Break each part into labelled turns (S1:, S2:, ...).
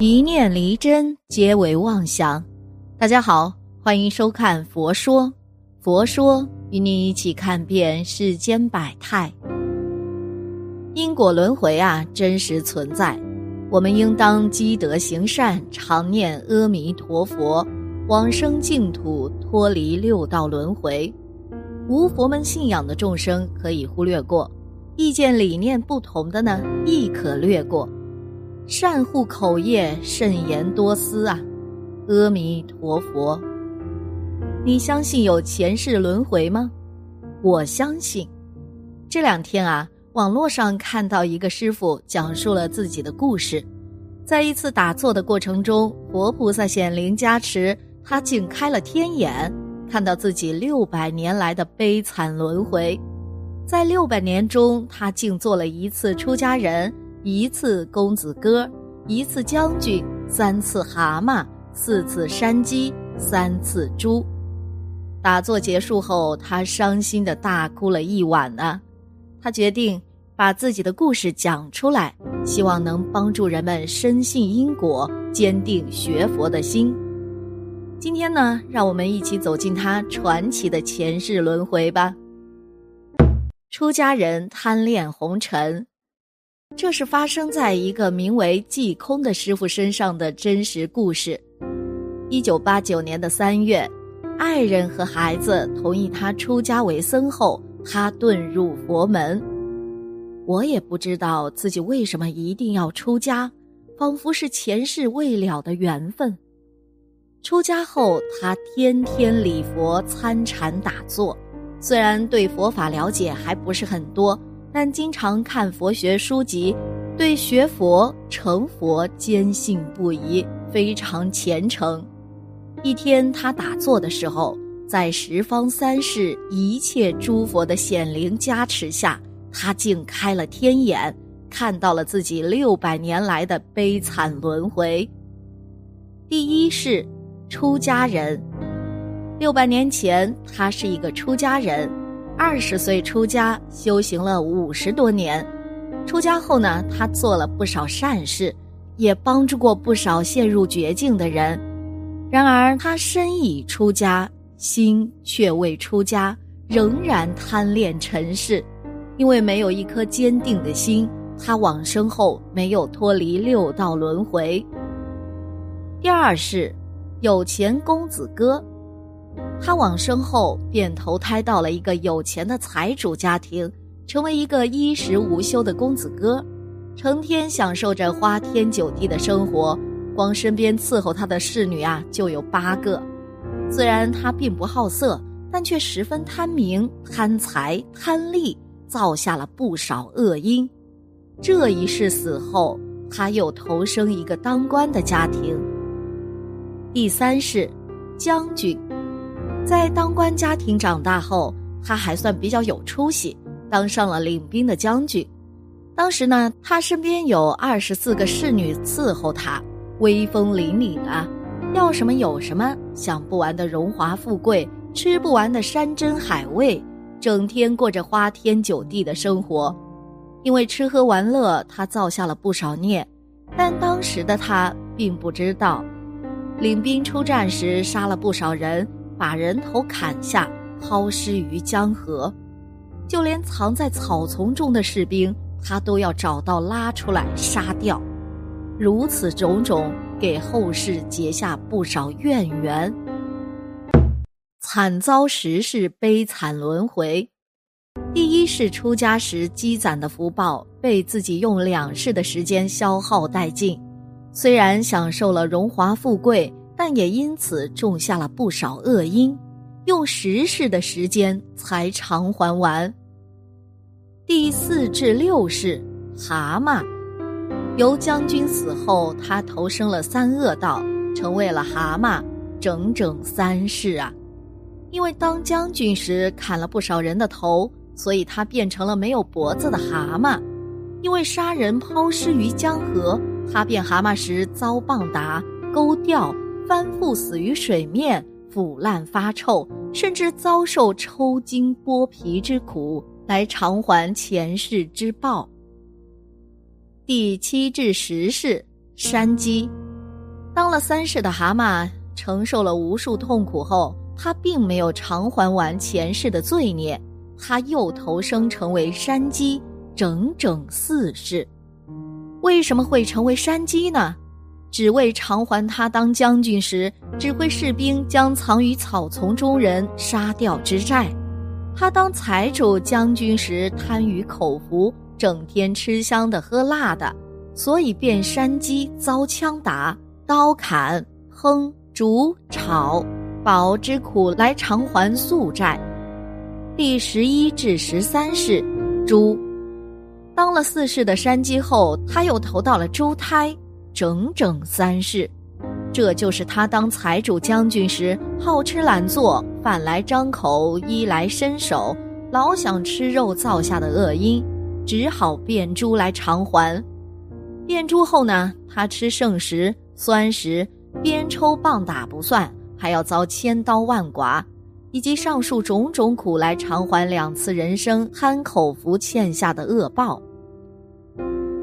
S1: 一念离真，皆为妄想。大家好，欢迎收看《佛说》，佛说与你一起看遍世间百态。因果轮回啊，真实存在。我们应当积德行善，常念阿弥陀佛，往生净土，脱离六道轮回。无佛门信仰的众生可以忽略过，意见理念不同的呢，亦可略过。善护口业，慎言多思啊！阿弥陀佛。你相信有前世轮回吗？我相信。这两天啊，网络上看到一个师傅讲述了自己的故事，在一次打坐的过程中，佛菩萨显灵加持，他竟开了天眼，看到自己六百年来的悲惨轮回。在六百年中，他竟做了一次出家人。一次公子哥，一次将军，三次蛤蟆，四次山鸡，三次猪。打坐结束后，他伤心的大哭了一晚呢。他决定把自己的故事讲出来，希望能帮助人们深信因果，坚定学佛的心。今天呢，让我们一起走进他传奇的前世轮回吧。出家人贪恋红尘。这是发生在一个名为济空的师傅身上的真实故事。一九八九年的三月，爱人和孩子同意他出家为僧后，他遁入佛门。我也不知道自己为什么一定要出家，仿佛是前世未了的缘分。出家后，他天天礼佛、参禅、打坐，虽然对佛法了解还不是很多。但经常看佛学书籍，对学佛成佛坚信不疑，非常虔诚。一天，他打坐的时候，在十方三世一切诸佛的显灵加持下，他竟开了天眼，看到了自己六百年来的悲惨轮回。第一世，出家人。六百年前，他是一个出家人。二十岁出家，修行了五十多年。出家后呢，他做了不少善事，也帮助过不少陷入绝境的人。然而，他身已出家，心却未出家，仍然贪恋尘世。因为没有一颗坚定的心，他往生后没有脱离六道轮回。第二世，有钱公子哥。他往生后便投胎到了一个有钱的财主家庭，成为一个衣食无忧的公子哥，成天享受着花天酒地的生活。光身边伺候他的侍女啊就有八个。虽然他并不好色，但却十分贪名、贪财、贪利，造下了不少恶因。这一世死后，他又投生一个当官的家庭。第三世，将军。在当官家庭长大后，他还算比较有出息，当上了领兵的将军。当时呢，他身边有二十四个侍女伺候他，威风凛凛啊，要什么有什么，享不完的荣华富贵，吃不完的山珍海味，整天过着花天酒地的生活。因为吃喝玩乐，他造下了不少孽，但当时的他并不知道，领兵出战时杀了不少人。把人头砍下，抛尸于江河，就连藏在草丛中的士兵，他都要找到拉出来杀掉。如此种种，给后世结下不少怨缘。惨遭十世悲惨轮回，第一世出家时积攒的福报，被自己用两世的时间消耗殆尽。虽然享受了荣华富贵。但也因此种下了不少恶因，用十世的时间才偿还完。第四至六世，蛤蟆，由将军死后，他投生了三恶道，成为了蛤蟆，整整三世啊！因为当将军时砍了不少人的头，所以他变成了没有脖子的蛤蟆。因为杀人抛尸于江河，他变蛤蟆时遭棒打、钩钓。翻覆死于水面，腐烂发臭，甚至遭受抽筋剥皮之苦，来偿还前世之报。第七至十世，山鸡，当了三世的蛤蟆，承受了无数痛苦后，他并没有偿还完前世的罪孽，他又投生成为山鸡，整整四世。为什么会成为山鸡呢？只为偿还他当将军时指挥士兵将藏于草丛中人杀掉之债。他当财主将军时贪于口福，整天吃香的喝辣的，所以变山鸡遭枪打、刀砍、烹、煮、炒，饱之苦来偿还宿债。第十一至十三世，猪。当了四世的山鸡后，他又投到了猪胎，整整三世。这就是他当财主将军时好吃懒做、饭来张口、衣来伸手，老想吃肉造下的恶因，只好变猪来偿还。变猪后呢，他吃剩食、酸食，鞭抽棒打不算，还要遭千刀万剐，以及上述种种苦来偿还两次人生贪口福欠下的恶报。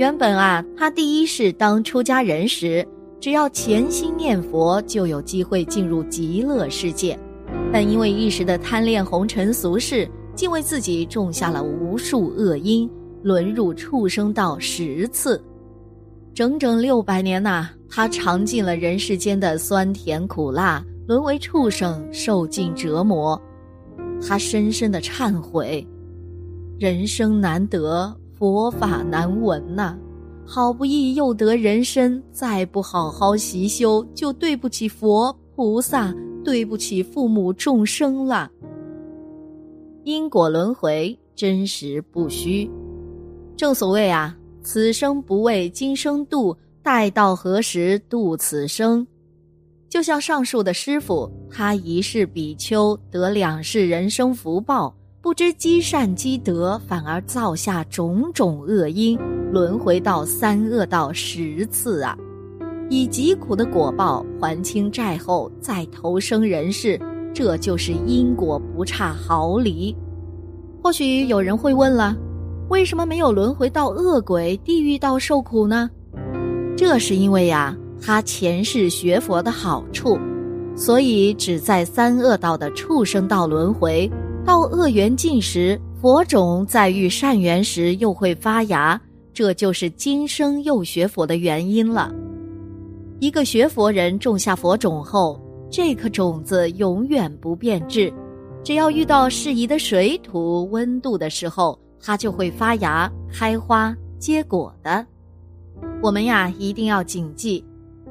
S1: 原本啊，他第一世当出家人时，只要潜心念佛，就有机会进入极乐世界。但因为一时的贪恋红尘俗世，竟为自己种下了无数恶因，沦入畜生道十次，整整六百年呐，他尝尽了人世间的酸甜苦辣，沦为畜生，受尽折磨。他深深的忏悔，人生难得。佛法难闻呐，好不易又得人身，再不好好习修，就对不起佛菩萨，对不起父母众生了。因果轮回，真实不虚。正所谓啊，此生不为今生度，待到何时度此生？就像上述的师傅，他一世比丘得两世人生福报。不知积善积德，反而造下种种恶因，轮回到三恶道十次啊！以极苦的果报还清债后，再投生人世，这就是因果不差毫厘。或许有人会问了，为什么没有轮回到恶鬼地狱道受苦呢？这是因为呀，他前世学佛的好处，所以只在三恶道的畜生道轮回。到恶缘尽时，佛种在遇善缘时又会发芽，这就是今生又学佛的原因了。一个学佛人种下佛种后，这颗种子永远不变质，只要遇到适宜的水土温度的时候，它就会发芽、开花、结果的。我们呀，一定要谨记，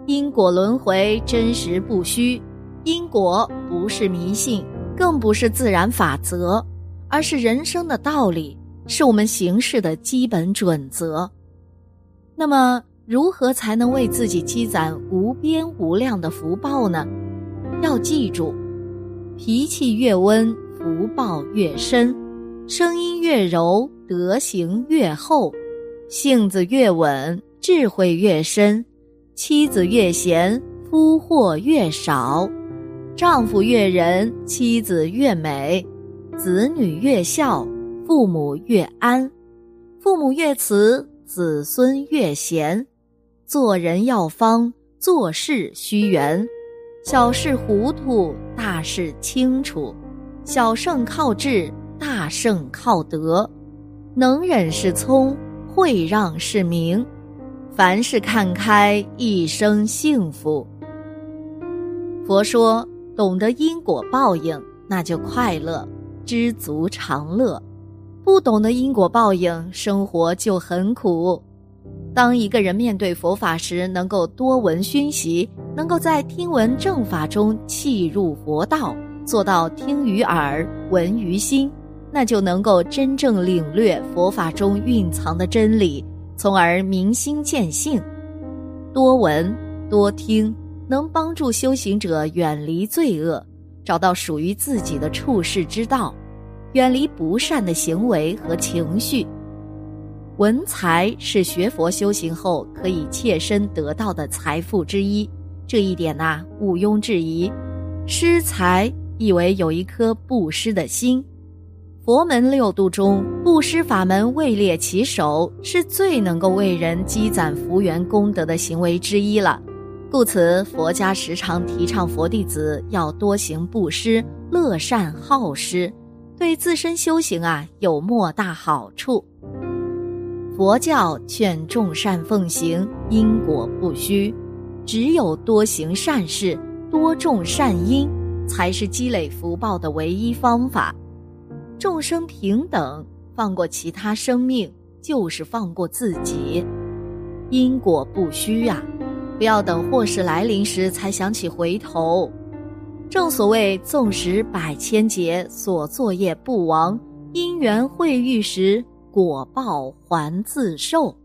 S1: 因果轮回真实不虚，因果不是迷信。更不是自然法则，而是人生的道理，是我们行事的基本准则。那么，如何才能为自己积攒无边无量的福报呢？要记住，脾气越温，福报越深；声音越柔，德行越厚；性子越稳，智慧越深；妻子越贤，夫祸越少。丈夫越仁，妻子越美；子女越孝，父母越安；父母越慈，子孙越贤。做人要方，做事须圆。小事糊涂，大事清楚。小胜靠智，大胜靠德。能忍是聪，会让是明。凡事看开，一生幸福。佛说。懂得因果报应，那就快乐，知足常乐；不懂得因果报应，生活就很苦。当一个人面对佛法时，能够多闻熏习，能够在听闻正法中契入佛道，做到听于耳，闻于心，那就能够真正领略佛法中蕴藏的真理，从而明心见性。多闻，多听。能帮助修行者远离罪恶，找到属于自己的处世之道，远离不善的行为和情绪。文财是学佛修行后可以切身得到的财富之一，这一点呐毋庸置疑。施财意为有一颗布施的心，佛门六度中布施法门位列其首，是最能够为人积攒福缘功德的行为之一了。故此，佛家时常提倡佛弟子要多行布施，乐善好施，对自身修行啊有莫大好处。佛教劝众善奉行，因果不虚，只有多行善事，多种善因，才是积累福报的唯一方法。众生平等，放过其他生命，就是放过自己。因果不虚呀。不要等祸事来临时才想起回头。正所谓“纵使百千劫，所作业不亡；因缘会遇时，果报还自受。”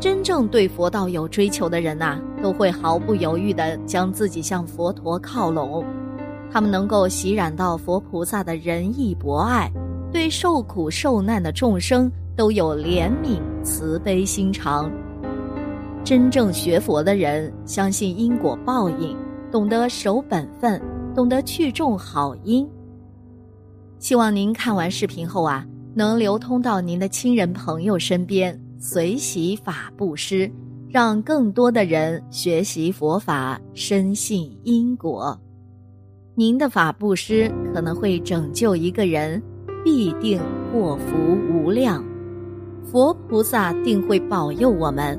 S1: 真正对佛道有追求的人呐，都会毫不犹豫地将自己向佛陀靠拢。他们能够习染到佛菩萨的仁义博爱，对受苦受难的众生都有怜悯慈悲心肠。真正学佛的人相信因果报应，懂得守本分，懂得去种好因。希望您看完视频后啊，能流通到您的亲人朋友身边，随喜法布施，让更多的人学习佛法，深信因果。您的法布施可能会拯救一个人，必定祸福无量，佛菩萨定会保佑我们。